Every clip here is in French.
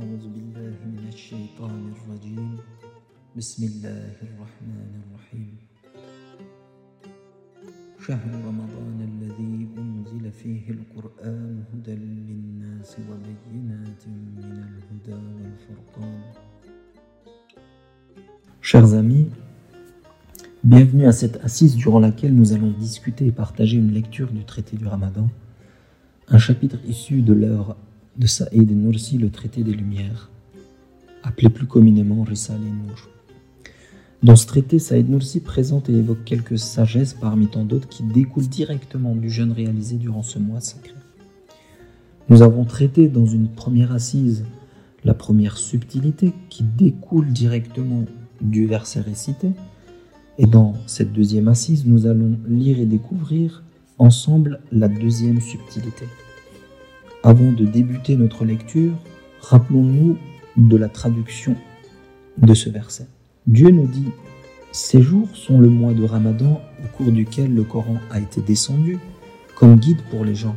أعوذ بالله من الشيطان الرجيم بسم الله الرحمن الرحيم شهر رمضان الذي أنزل فيه القرآن هدى للناس وبينات من الهدى والفرقان Chers amis, bienvenue à cette assise durant laquelle nous allons discuter et partager une lecture du traité du Ramadan, un chapitre issu de l'œuvre de Saïd Nursi, le traité des Lumières, appelé plus communément Risale Nur. Dans ce traité, Saïd Nursi présente et évoque quelques sagesses parmi tant d'autres qui découlent directement du jeûne réalisé durant ce mois sacré. Nous avons traité dans une première assise la première subtilité qui découle directement du verset récité, et dans cette deuxième assise, nous allons lire et découvrir ensemble la deuxième subtilité. Avant de débuter notre lecture, rappelons-nous de la traduction de ce verset. Dieu nous dit Ces jours sont le mois de Ramadan au cours duquel le Coran a été descendu comme guide pour les gens,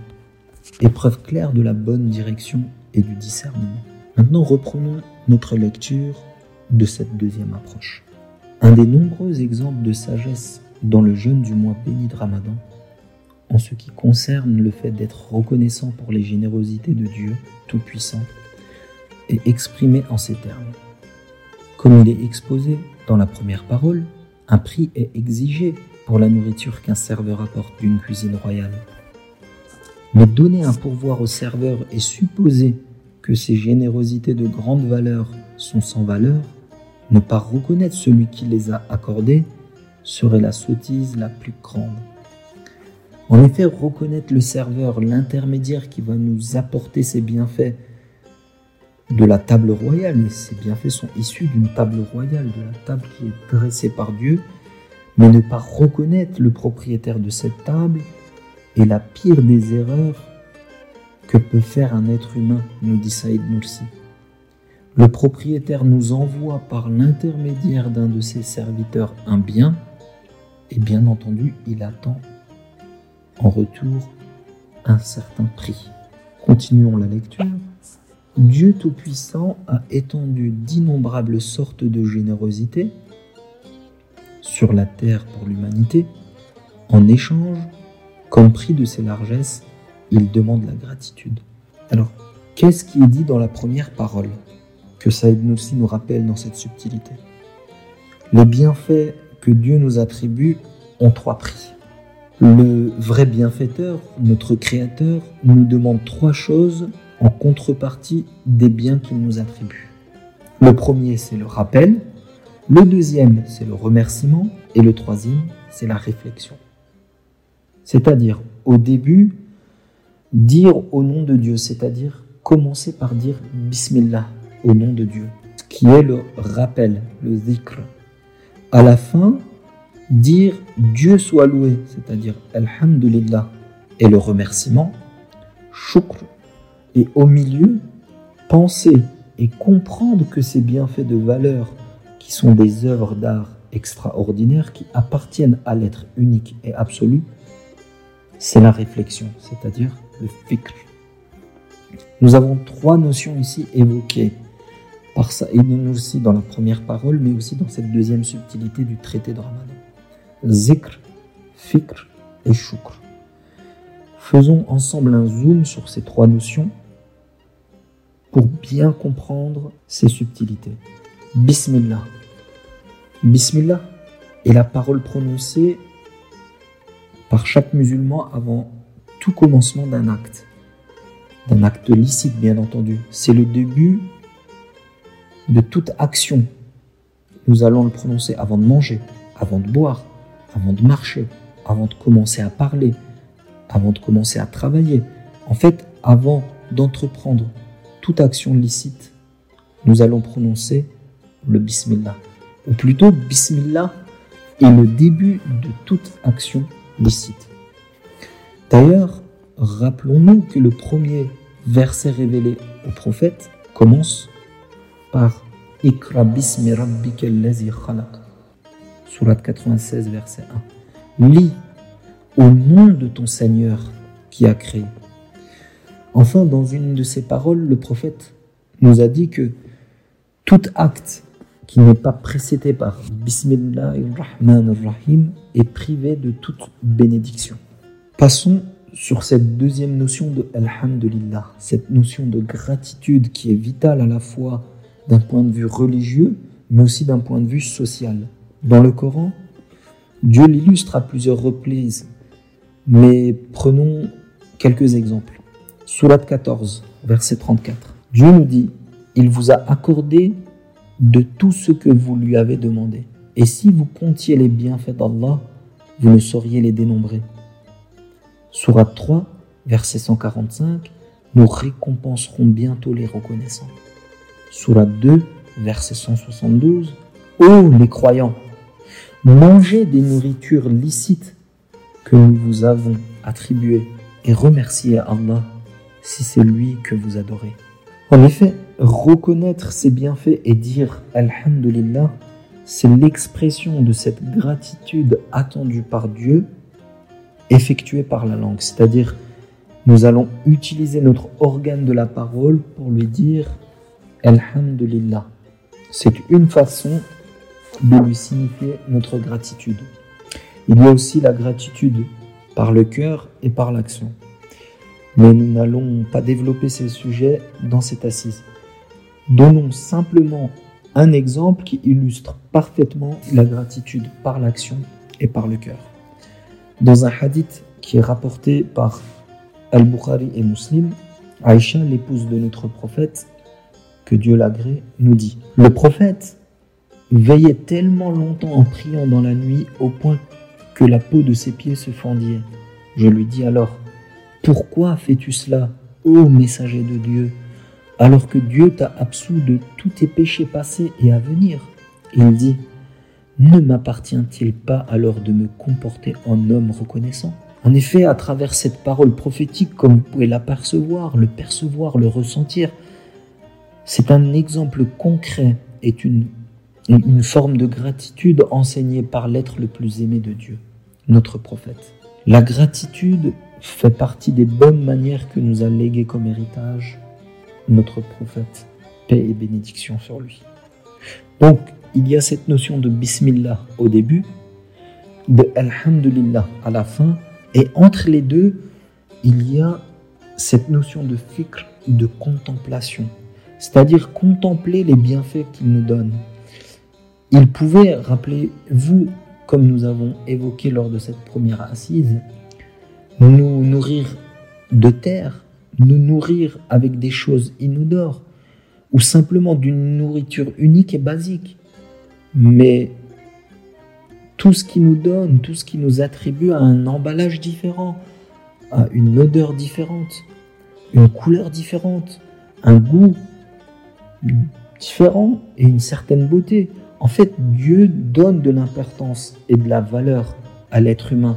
épreuve claire de la bonne direction et du discernement. Maintenant, reprenons notre lecture de cette deuxième approche. Un des nombreux exemples de sagesse dans le jeûne du mois béni de Ramadan en ce qui concerne le fait d'être reconnaissant pour les générosités de Dieu Tout-Puissant est exprimé en ces termes. Comme il est exposé dans la première parole, un prix est exigé pour la nourriture qu'un serveur apporte d'une cuisine royale. Mais donner un pourvoir au serveur et supposer que ces générosités de grande valeur sont sans valeur, ne pas reconnaître celui qui les a accordées, serait la sottise la plus grande. En effet, reconnaître le serveur, l'intermédiaire qui va nous apporter ses bienfaits de la table royale, et ces bienfaits sont issus d'une table royale, de la table qui est dressée par Dieu, mais ne pas reconnaître le propriétaire de cette table est la pire des erreurs que peut faire un être humain, nous dit Saïd Nursi. Le propriétaire nous envoie par l'intermédiaire d'un de ses serviteurs un bien, et bien entendu, il attend en retour un certain prix. Continuons la lecture. Dieu Tout-Puissant a étendu d'innombrables sortes de générosité sur la terre pour l'humanité. En échange, comme prix de ses largesses, il demande la gratitude. Alors, qu'est-ce qui est dit dans la première parole que Saïd Nursi nous rappelle dans cette subtilité? Les bienfaits que Dieu nous attribue ont trois prix. Le vrai bienfaiteur, notre Créateur, nous demande trois choses en contrepartie des biens qu'il nous attribue. Le premier, c'est le rappel. Le deuxième, c'est le remerciement. Et le troisième, c'est la réflexion. C'est-à-dire, au début, dire au nom de Dieu, c'est-à-dire commencer par dire Bismillah au nom de Dieu, qui est le rappel, le zikr. À la fin, dire Dieu soit loué, c'est-à-dire Alhamdulillah, et le remerciement, shukr, et au milieu, penser et comprendre que ces bienfaits de valeur, qui sont des œuvres d'art extraordinaires, qui appartiennent à l'être unique et absolu, c'est la réflexion, c'est-à-dire le fikr. Nous avons trois notions ici évoquées par Saïd aussi dans la première parole, mais aussi dans cette deuxième subtilité du traité de Ramadan zikr, fikr et shukr. Faisons ensemble un zoom sur ces trois notions pour bien comprendre ces subtilités. Bismillah. Bismillah est la parole prononcée par chaque musulman avant tout commencement d'un acte. D'un acte licite, bien entendu. C'est le début de toute action. Nous allons le prononcer avant de manger, avant de boire, avant de marcher, avant de commencer à parler, avant de commencer à travailler. En fait, avant d'entreprendre toute action licite, nous allons prononcer le Bismillah. Ou plutôt, Bismillah est le début de toute action licite. D'ailleurs, rappelons-nous que le premier verset révélé au prophète commence par Ikra bismi rabbika khalaq. Surat 96, verset 1. Lis au nom de ton Seigneur qui a créé. Enfin, dans une de ses paroles, le prophète nous a dit que tout acte qui n'est pas précédé par Bismillahirrahmanirrahim est privé de toute bénédiction. Passons sur cette deuxième notion de Alhamdulillah, cette notion de gratitude qui est vitale à la fois d'un point de vue religieux, mais aussi d'un point de vue social. Dans le Coran, Dieu l'illustre à plusieurs reprises, mais prenons quelques exemples. Surat 14, verset 34. Dieu nous dit, il vous a accordé de tout ce que vous lui avez demandé. Et si vous comptiez les bienfaits d'Allah, vous ne sauriez les dénombrer. Surat 3, verset 145, nous récompenserons bientôt les reconnaissants. Surat 2, verset 172, Ô les croyants, mangez des nourritures licites que nous vous avons attribuées et remerciez Allah si c'est lui que vous adorez. En effet, reconnaître ses bienfaits et dire Alhamdulillah, c'est l'expression de cette gratitude attendue par Dieu, effectuée par la langue. C'est-à-dire, nous allons utiliser notre organe de la parole pour lui dire Alhamdulillah. C'est une façon de lui signifier notre gratitude. Il y a aussi la gratitude par le cœur et par l'action. Mais nous n'allons pas développer ces sujets dans cette assise. Donnons simplement un exemple qui illustre parfaitement la gratitude par l'action et par le cœur. Dans un hadith qui est rapporté par Al-Bukhari et Muslim, Aïcha, l'épouse de notre prophète, que Dieu l'agrée, nous dit Le prophète veillait tellement longtemps en priant dans la nuit au point que la peau de ses pieds se fendait. Je lui dis alors pourquoi fais-tu cela, ô messager de Dieu, alors que Dieu t'a absous de tous tes péchés passés et à venir Il dit, ne m'appartient-il pas alors de me comporter en homme reconnaissant? En effet, à travers cette parole prophétique, comme vous pouvez l'apercevoir, le percevoir, le ressentir, c'est un exemple concret et une, une forme de gratitude enseignée par l'être le plus aimé de Dieu, notre prophète. La gratitude fait partie des bonnes manières que nous a léguées comme héritage notre prophète. Paix et bénédiction sur lui. Donc, il y a cette notion de Bismillah au début, de Alhamdulillah à la fin, et entre les deux, il y a cette notion de fikr, de contemplation, c'est-à-dire contempler les bienfaits qu'il nous donne. Il pouvait, rappelez-vous, comme nous avons évoqué lors de cette première assise, nous nourrir de terre, nous nourrir avec des choses inodores, ou simplement d'une nourriture unique et basique. Mais tout ce qui nous donne, tout ce qui nous attribue à un emballage différent, à une odeur différente, une couleur différente, un goût différent et une certaine beauté. En fait, Dieu donne de l'importance et de la valeur à l'être humain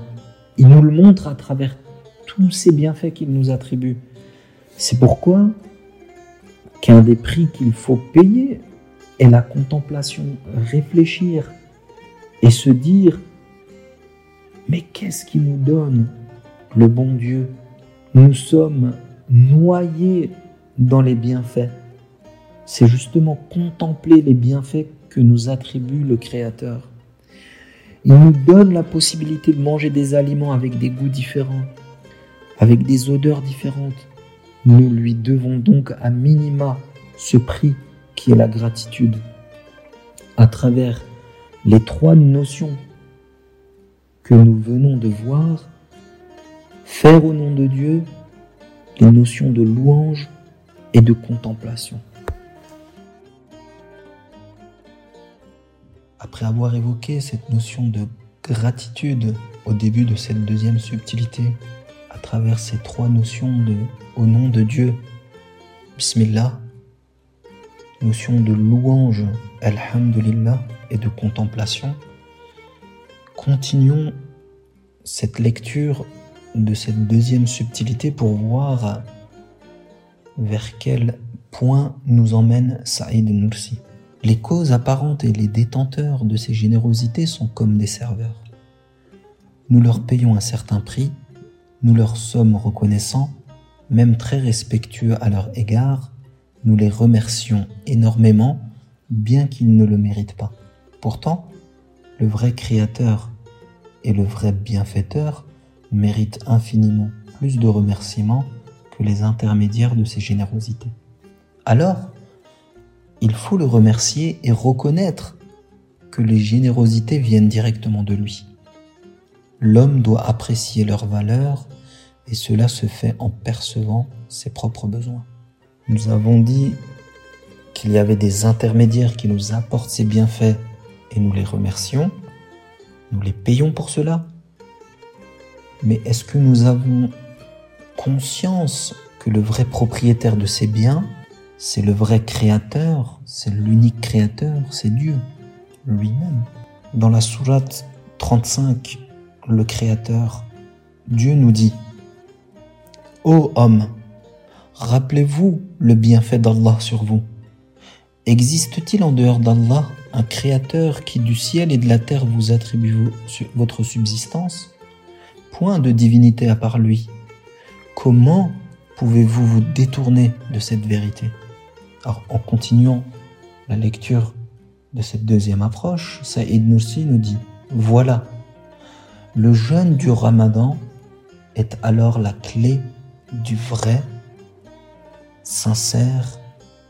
il nous le montre à travers tous ces bienfaits qu'il nous attribue. C'est pourquoi qu'un des prix qu'il faut payer est la contemplation, réfléchir et se dire, mais qu'est-ce qui nous donne le bon Dieu? Nous sommes noyés dans les bienfaits. C'est justement contempler les bienfaits que nous attribue le Créateur. Il nous donne la possibilité de manger des aliments avec des goûts différents, avec des odeurs différentes. Nous lui devons donc à minima ce prix qui est la gratitude. À travers les trois notions que nous venons de voir, faire au nom de Dieu les notions de louange et de contemplation. Après avoir évoqué cette notion de gratitude au début de cette deuxième subtilité, à travers ces trois notions de au nom de Dieu, Bismillah, notion de louange, Alhamdulillah, et de contemplation, continuons cette lecture de cette deuxième subtilité pour voir vers quel point nous emmène Saïd Nursi. Les causes apparentes et les détenteurs de ces générosités sont comme des serveurs. Nous leur payons un certain prix, nous leur sommes reconnaissants, même très respectueux à leur égard, nous les remercions énormément, bien qu'ils ne le méritent pas. Pourtant, le vrai créateur et le vrai bienfaiteur méritent infiniment plus de remerciements que les intermédiaires de ses générosités. Alors, il faut le remercier et reconnaître que les générosités viennent directement de lui. L'homme doit apprécier leur valeur et cela se fait en percevant ses propres besoins. Nous avons dit qu'il y avait des intermédiaires qui nous apportent ces bienfaits et nous les remercions, nous les payons pour cela. Mais est-ce que nous avons conscience que le vrai propriétaire de ces biens, c'est le vrai créateur, c'est l'unique créateur, c'est Dieu lui-même. Dans la sourate 35, le créateur, Dieu nous dit Ô homme, rappelez-vous le bienfait d'Allah sur vous. Existe-t-il en dehors d'Allah un créateur qui du ciel et de la terre vous attribue votre subsistance? Point de divinité à part lui. Comment pouvez-vous vous détourner de cette vérité? Alors, en continuant la lecture de cette deuxième approche, Saïd Nursi nous dit Voilà, le jeûne du ramadan est alors la clé du vrai, sincère,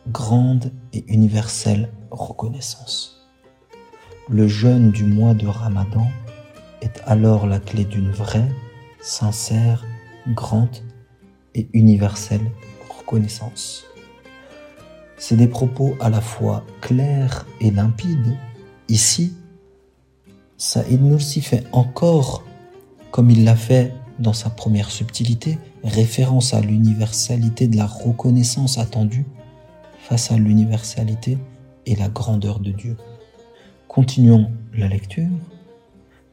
grande et universelle reconnaissance. Le jeûne du mois de Ramadan est alors la clé d'une vraie, sincère, grande et universelle reconnaissance. C'est des propos à la fois clairs et limpides. Ici, Saïd Nursi fait encore, comme il l'a fait dans sa première subtilité, référence à l'universalité de la reconnaissance attendue face à l'universalité et la grandeur de Dieu. Continuons la lecture,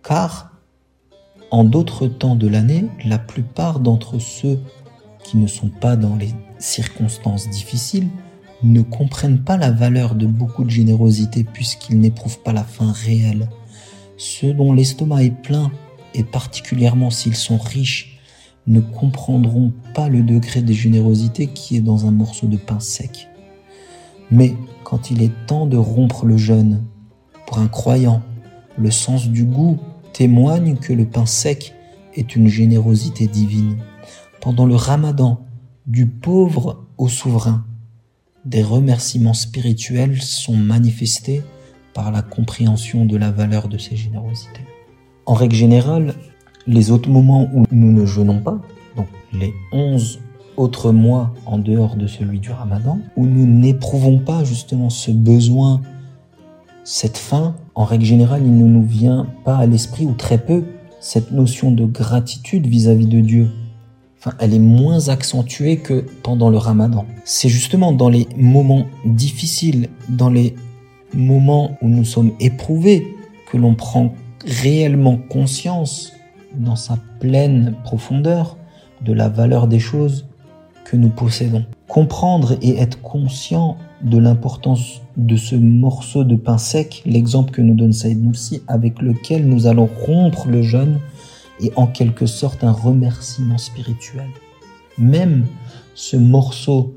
car en d'autres temps de l'année, la plupart d'entre ceux qui ne sont pas dans les circonstances difficiles ne comprennent pas la valeur de beaucoup de générosité puisqu'ils n'éprouvent pas la faim réelle. Ceux dont l'estomac est plein, et particulièrement s'ils sont riches, ne comprendront pas le degré de générosité qui est dans un morceau de pain sec. Mais quand il est temps de rompre le jeûne, pour un croyant, le sens du goût témoigne que le pain sec est une générosité divine. Pendant le ramadan, du pauvre au souverain, des remerciements spirituels sont manifestés par la compréhension de la valeur de ces générosités. En règle générale, les autres moments où nous ne jeûnons pas, donc les 11 autres mois en dehors de celui du ramadan, où nous n'éprouvons pas justement ce besoin, cette faim, en règle générale, il ne nous vient pas à l'esprit, ou très peu, cette notion de gratitude vis-à-vis de Dieu. Enfin, elle est moins accentuée que pendant le ramadan. C'est justement dans les moments difficiles, dans les moments où nous sommes éprouvés, que l'on prend réellement conscience dans sa pleine profondeur de la valeur des choses que nous possédons. Comprendre et être conscient de l'importance de ce morceau de pain sec, l'exemple que nous donne Saïd Nursi, avec lequel nous allons rompre le jeûne et en quelque sorte un remerciement spirituel. Même ce morceau,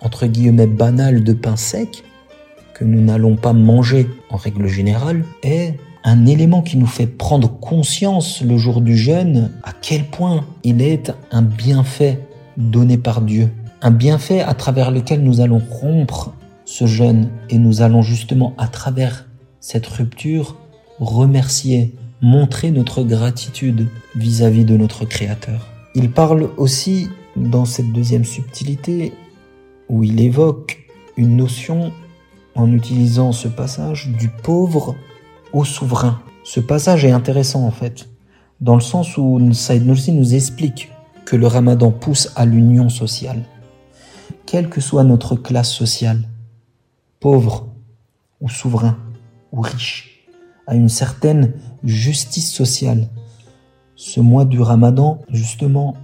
entre guillemets, banal de pain sec, que nous n'allons pas manger en règle générale, est un élément qui nous fait prendre conscience le jour du jeûne à quel point il est un bienfait donné par Dieu. Un bienfait à travers lequel nous allons rompre ce jeûne et nous allons justement à travers cette rupture remercier, montrer notre gratitude vis-à-vis de notre Créateur. Il parle aussi dans cette deuxième subtilité où il évoque une notion en utilisant ce passage du pauvre au souverain. Ce passage est intéressant en fait, dans le sens où Saïd Nursi nous explique que le ramadan pousse à l'union sociale. Quelle que soit notre classe sociale, pauvre ou souverain ou riche, à une certaine justice sociale. Ce mois du ramadan, justement,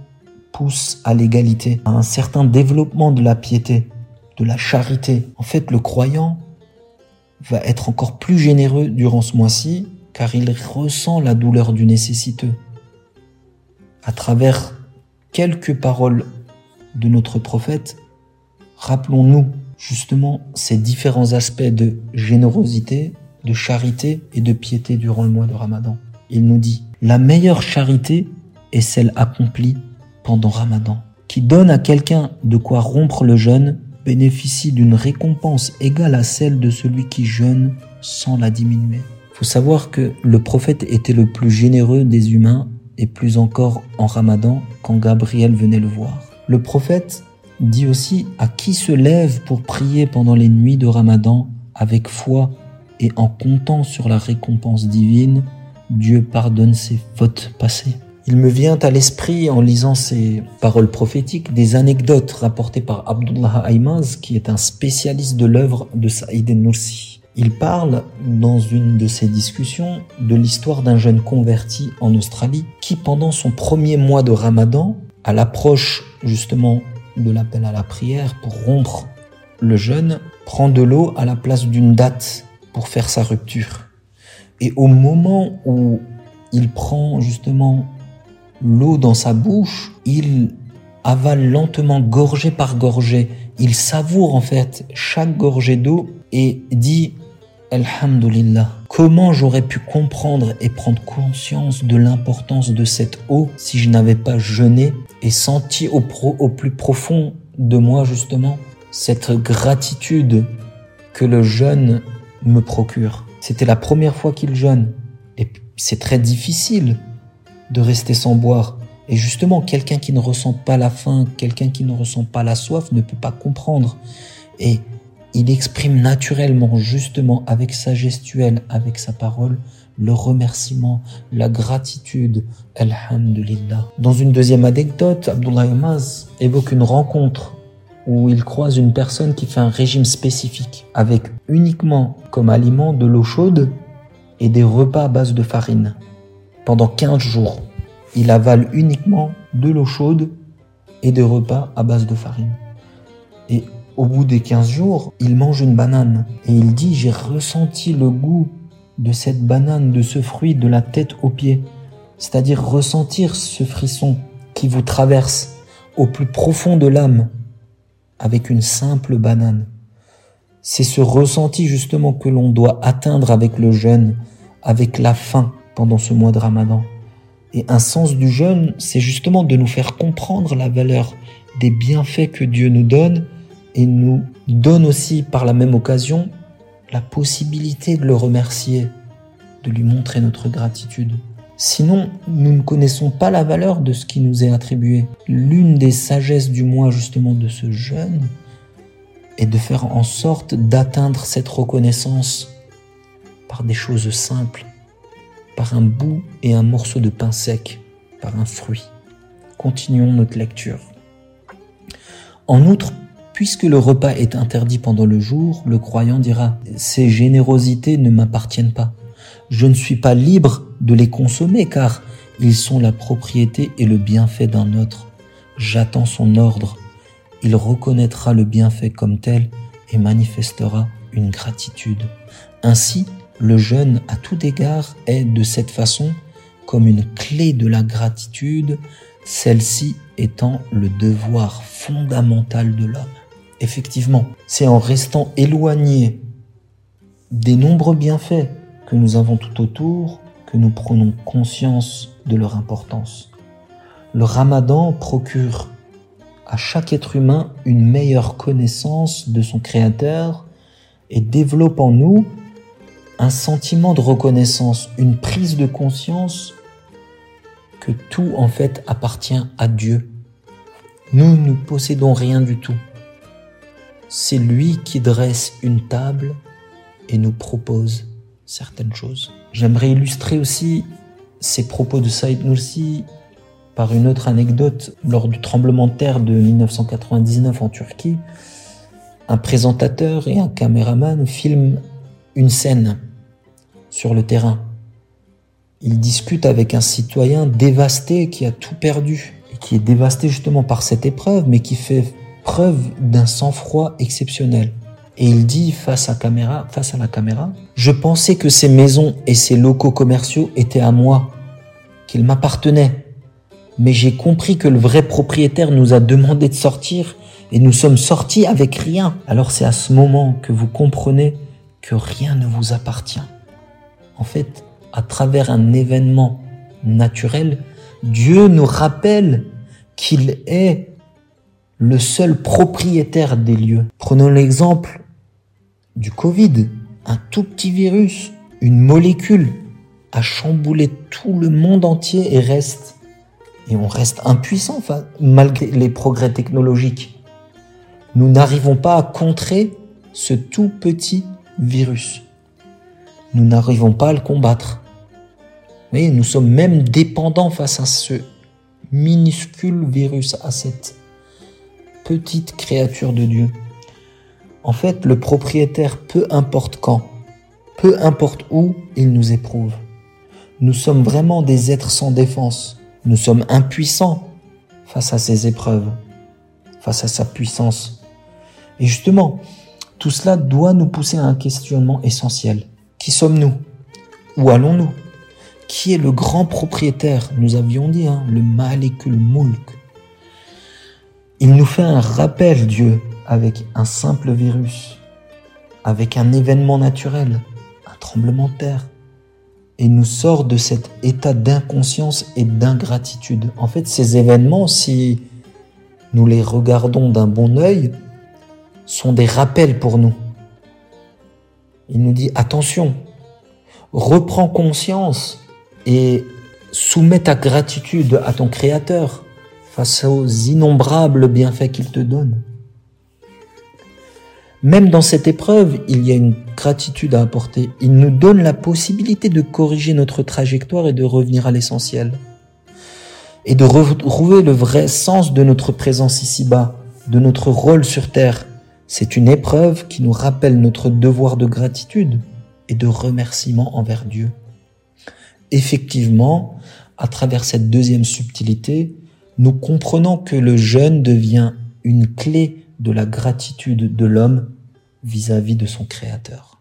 pousse à l'égalité, à un certain développement de la piété, de la charité. En fait, le croyant va être encore plus généreux durant ce mois-ci car il ressent la douleur du nécessiteux. À travers quelques paroles de notre prophète, rappelons-nous justement ces différents aspects de générosité, de charité et de piété durant le mois de Ramadan. Il nous dit, la meilleure charité est celle accomplie pendant Ramadan. Qui donne à quelqu'un de quoi rompre le jeûne bénéficie d'une récompense égale à celle de celui qui jeûne sans la diminuer. Faut savoir que le prophète était le plus généreux des humains et plus encore en Ramadan quand Gabriel venait le voir. Le prophète dit aussi à qui se lève pour prier pendant les nuits de Ramadan avec foi et en comptant sur la récompense divine, Dieu pardonne ses fautes passées. Il me vient à l'esprit, en lisant ces paroles prophétiques, des anecdotes rapportées par Abdullah Aymaz, qui est un spécialiste de l'œuvre de Saïd Nursi. Il parle, dans une de ses discussions, de l'histoire d'un jeune converti en Australie qui, pendant son premier mois de ramadan, à l'approche justement de l'appel à la prière pour rompre le jeûne, prend de l'eau à la place d'une date pour faire sa rupture. Et au moment où il prend justement l'eau dans sa bouche, il avale lentement, gorgée par gorgée. Il savoure en fait chaque gorgée d'eau et dit Alhamdulillah. Comment j'aurais pu comprendre et prendre conscience de l'importance de cette eau si je n'avais pas jeûné et senti au, au plus profond de moi justement cette gratitude que le jeûne me procure. C'était la première fois qu'il jeûne et c'est très difficile de rester sans boire. Et justement, quelqu'un qui ne ressent pas la faim, quelqu'un qui ne ressent pas la soif ne peut pas comprendre. Et il exprime naturellement, justement, avec sa gestuelle, avec sa parole, le remerciement, la gratitude, Alhamdulillah. Dans une deuxième anecdote, Abdullah Imaz évoque une rencontre où il croise une personne qui fait un régime spécifique, avec uniquement comme aliment de l'eau chaude et des repas à base de farine pendant 15 jours. Il avale uniquement de l'eau chaude et des repas à base de farine. Et au bout des 15 jours, il mange une banane. Et il dit, j'ai ressenti le goût de cette banane, de ce fruit, de la tête aux pieds. C'est-à-dire ressentir ce frisson qui vous traverse au plus profond de l'âme avec une simple banane. C'est ce ressenti justement que l'on doit atteindre avec le jeûne, avec la faim, pendant ce mois de Ramadan. Et un sens du jeûne, c'est justement de nous faire comprendre la valeur des bienfaits que Dieu nous donne et nous donne aussi par la même occasion la possibilité de le remercier, de lui montrer notre gratitude. Sinon, nous ne connaissons pas la valeur de ce qui nous est attribué. L'une des sagesses du mois justement de ce jeûne est de faire en sorte d'atteindre cette reconnaissance par des choses simples, par un bout et un morceau de pain sec, par un fruit. Continuons notre lecture. En outre, puisque le repas est interdit pendant le jour, le croyant dira, ces générosités ne m'appartiennent pas. Je ne suis pas libre de les consommer car ils sont la propriété et le bienfait d'un autre. J'attends son ordre. Il reconnaîtra le bienfait comme tel et manifestera une gratitude. Ainsi, le jeûne à tout égard est de cette façon comme une clé de la gratitude, celle-ci étant le devoir fondamental de l'homme. Effectivement, c'est en restant éloigné des nombreux bienfaits que nous avons tout autour que nous prenons conscience de leur importance. Le ramadan procure à chaque être humain une meilleure connaissance de son Créateur et développe en nous un sentiment de reconnaissance, une prise de conscience que tout en fait appartient à Dieu. Nous ne possédons rien du tout. C'est lui qui dresse une table et nous propose certaines choses. J'aimerais illustrer aussi ces propos de Saïd Nursi par une autre anecdote. Lors du tremblement de terre de 1999 en Turquie, un présentateur et un caméraman filment une scène sur le terrain. Il discute avec un citoyen dévasté qui a tout perdu et qui est dévasté justement par cette épreuve, mais qui fait preuve d'un sang-froid exceptionnel. Et il dit face à, la caméra, je pensais que ces maisons et ces locaux commerciaux étaient à moi, qu'ils m'appartenaient. Mais j'ai compris que le vrai propriétaire nous a demandé de sortir et nous sommes sortis avec rien. Alors c'est à ce moment que vous comprenez que rien ne vous appartient. En fait, à travers un événement naturel, Dieu nous rappelle qu'il est le seul propriétaire des lieux. Prenons l'exemple du Covid, un tout petit virus, une molécule a chamboulé tout le monde entier et reste et on reste impuissant malgré les progrès technologiques. Nous n'arrivons pas à contrer ce tout petit virus. Nous n'arrivons pas à le combattre. Et nous sommes même dépendants face à ce minuscule virus, à cette petite créature de Dieu. En fait, le propriétaire, peu importe quand, peu importe où, il nous éprouve. Nous sommes vraiment des êtres sans défense. Nous sommes impuissants face à ces épreuves, face à sa puissance. Et justement, tout cela doit nous pousser à un questionnement essentiel. Qui sommes-nous? Où allons-nous? Qui est le grand propriétaire? Nous avions dit, hein, le Malekul Mulk. Il nous fait un rappel, Dieu, avec un simple virus, avec un événement naturel, un tremblement de terre, et nous sort de cet état d'inconscience et d'ingratitude. En fait, ces événements, si nous les regardons d'un bon œil, sont des rappels pour nous. Il nous dit attention, reprends conscience et soumets ta gratitude à ton Créateur face aux innombrables bienfaits qu'il te donne. Même dans cette épreuve, il y a une gratitude à apporter. Il nous donne la possibilité de corriger notre trajectoire et de revenir à l'essentiel. Et de retrouver le vrai sens de notre présence ici-bas, de notre rôle sur Terre. C'est une épreuve qui nous rappelle notre devoir de gratitude et de remerciement envers Dieu. Effectivement, à travers cette deuxième subtilité, nous comprenons que le jeûne devient une clé de la gratitude de l'homme vis-à-vis de son Créateur.